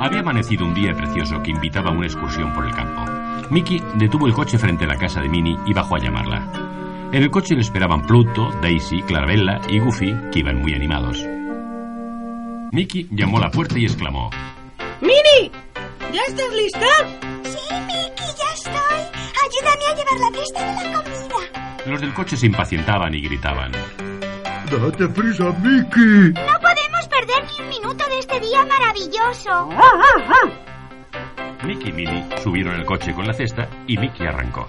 Había amanecido un día precioso que invitaba a una excursión por el campo. Mickey detuvo el coche frente a la casa de Minnie y bajó a llamarla. En el coche le esperaban Pluto, Daisy, Clarabella y Goofy, que iban muy animados. Mickey llamó a la puerta y exclamó: ¡Minnie! ¿Ya estás lista? Sí, Mickey, ya estoy. Ayúdame a llevar la cesta de la comida. Los del coche se impacientaban y gritaban. ¡Date prisa, Mickey! No podemos perder ni un minuto de este día maravilloso. Mickey y Minnie subieron el coche con la cesta y Mickey arrancó.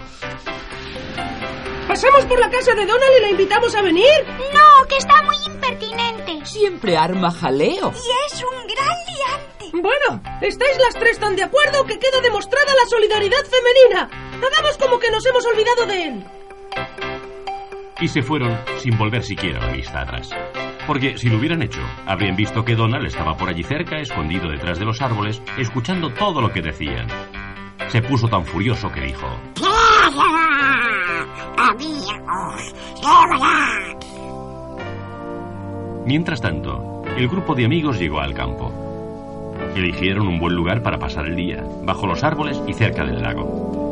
¿Pasamos por la casa de Donald y la invitamos a venir? No, que está muy impertinente. Siempre arma jaleo. Y es un gran liante. Bueno, ¿estáis las tres tan de acuerdo que queda demostrada la solidaridad femenina? Hagamos como que nos hemos olvidado de él. Y se fueron sin volver siquiera la vista atrás. Porque si lo hubieran hecho, habrían visto que Donald estaba por allí cerca, escondido detrás de los árboles, escuchando todo lo que decían. Se puso tan furioso que dijo... Mientras tanto, el grupo de amigos llegó al campo. Eligieron un buen lugar para pasar el día, bajo los árboles y cerca del lago.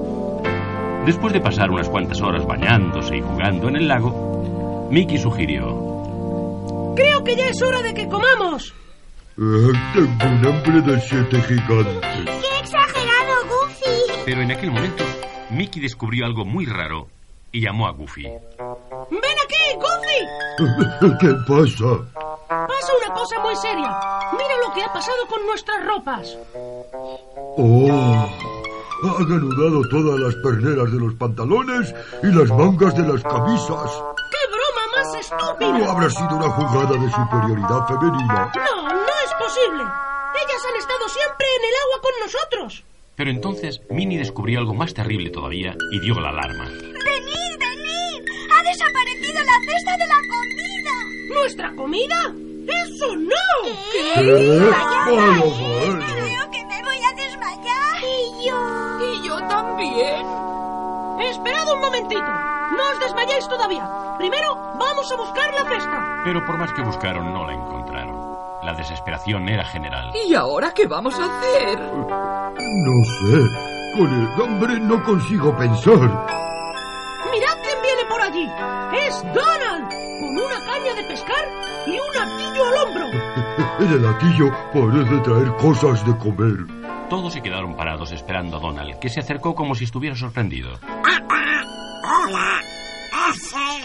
Después de pasar unas cuantas horas bañándose y jugando en el lago, Mickey sugirió, Creo que ya es hora de que comamos. Eh, tengo un hambre de siete gigantes. ¡Qué exagerado, Goofy! pero en aquel momento Mickey descubrió algo muy raro y llamó a Goofy. ¡Ven aquí, Goofy! ¿Qué pasa? Pasa una cosa muy seria. Mira lo que ha pasado con nuestras ropas. ¡Oh! Han anudado todas las perneras de los pantalones y las mangas de las camisas. ¡Qué broma más ¿No estúpida! habrá sido una jugada de superioridad femenina? No, no es posible. Ellas han estado siempre en el agua con nosotros. Pero entonces Minnie descubrió algo más terrible todavía y dio la alarma. ¡Venid, venid! ¡Ha desaparecido la cesta de la comida! ¿Nuestra comida? ¡Eso no! ¿Qué? Vaya, Vaya, Todavía. Primero vamos a buscar la cesta. Pero por más que buscaron, no la encontraron. La desesperación era general. ¿Y ahora qué vamos a hacer? No sé. Con el hambre no consigo pensar. Mirad quién viene por allí. Es Donald, con una caña de pescar y un atillo al hombro. En el latillo parece traer cosas de comer. Todos se quedaron parados esperando a Donald, que se acercó como si estuviera sorprendido. Hola.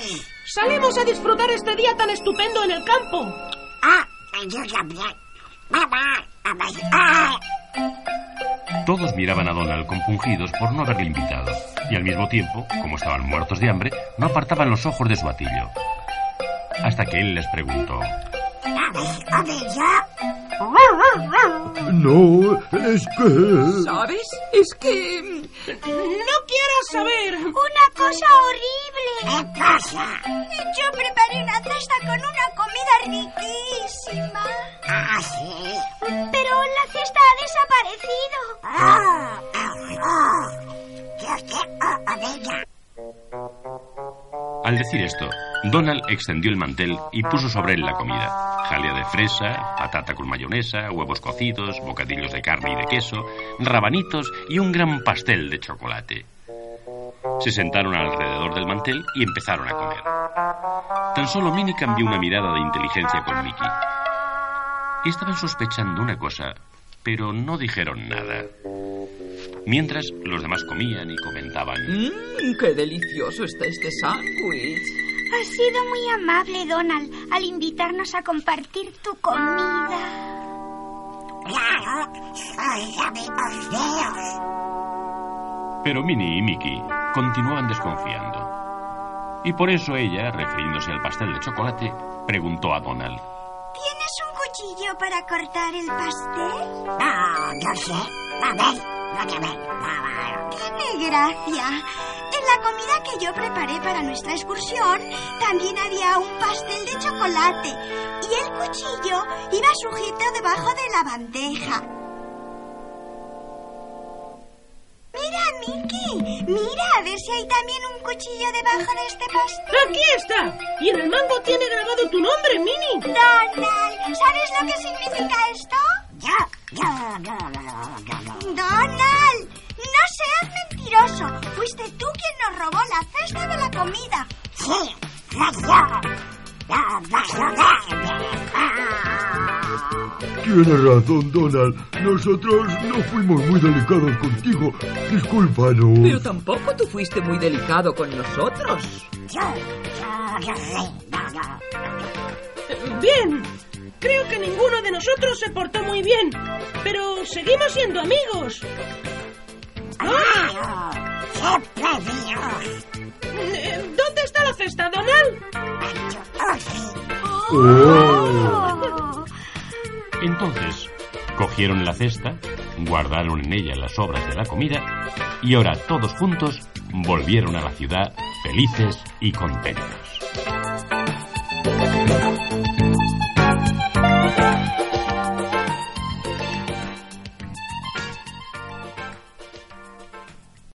Es él. Salimos a disfrutar este día tan estupendo en el campo. Ah, yo también. Mamá. Ah. Todos miraban a Donald compungidos por no haberle invitado, y al mismo tiempo, como estaban muertos de hambre, no apartaban los ojos de su atillo. Hasta que él les preguntó, No, es que... ¿Sabes? Es que... No quieras saber. Una cosa horrible. ¿Qué pasa? Yo preparé una cesta con una comida riquísima. ¿Ah, sí? Pero la cesta ha desaparecido. ¡Ah! Al decir esto, Donald extendió el mantel y puso sobre él la comida. Jalea de fresa, patata con mayonesa, huevos cocidos, bocadillos de carne y de queso, rabanitos y un gran pastel de chocolate. Se sentaron alrededor del mantel y empezaron a comer. Tan solo Minnie cambió una mirada de inteligencia con Mickey. Estaban sospechando una cosa, pero no dijeron nada. Mientras los demás comían y comentaban. Mmm, qué delicioso está este sándwich. Has sido muy amable, Donald, al invitarnos a compartir tu comida. Claro, soy amigos míos. Pero Minnie y Mickey continuaban desconfiando. Y por eso ella, refiriéndose al pastel de chocolate, preguntó a Donald. ¿Tienes un cuchillo para cortar el pastel? No, no sé. A ver, no te Tiene gracia. En la comida que yo preparé para nuestra excursión también había un pastel de chocolate y el cuchillo iba sujeto debajo de la bandeja. Mira, Mickey, mira a ver si hay también un cuchillo debajo de este pastel. Aquí está. Y en el mango tiene grabado tu nombre, Minnie. Donald, ¿sabes lo que significa esto? Donald, seas mentiroso. Fuiste tú quien nos robó la cesta de la comida. Tienes razón, Donald. Nosotros no fuimos muy delicados contigo. Discúlpanos. Pero tampoco tú fuiste muy delicado con nosotros. Bien. Creo que ninguno de nosotros se portó muy bien. Pero seguimos siendo amigos. Eh, ¿Dónde está la cesta, Donald? Oh. Entonces, cogieron la cesta, guardaron en ella las sobras de la comida y ahora todos juntos volvieron a la ciudad felices y contentos.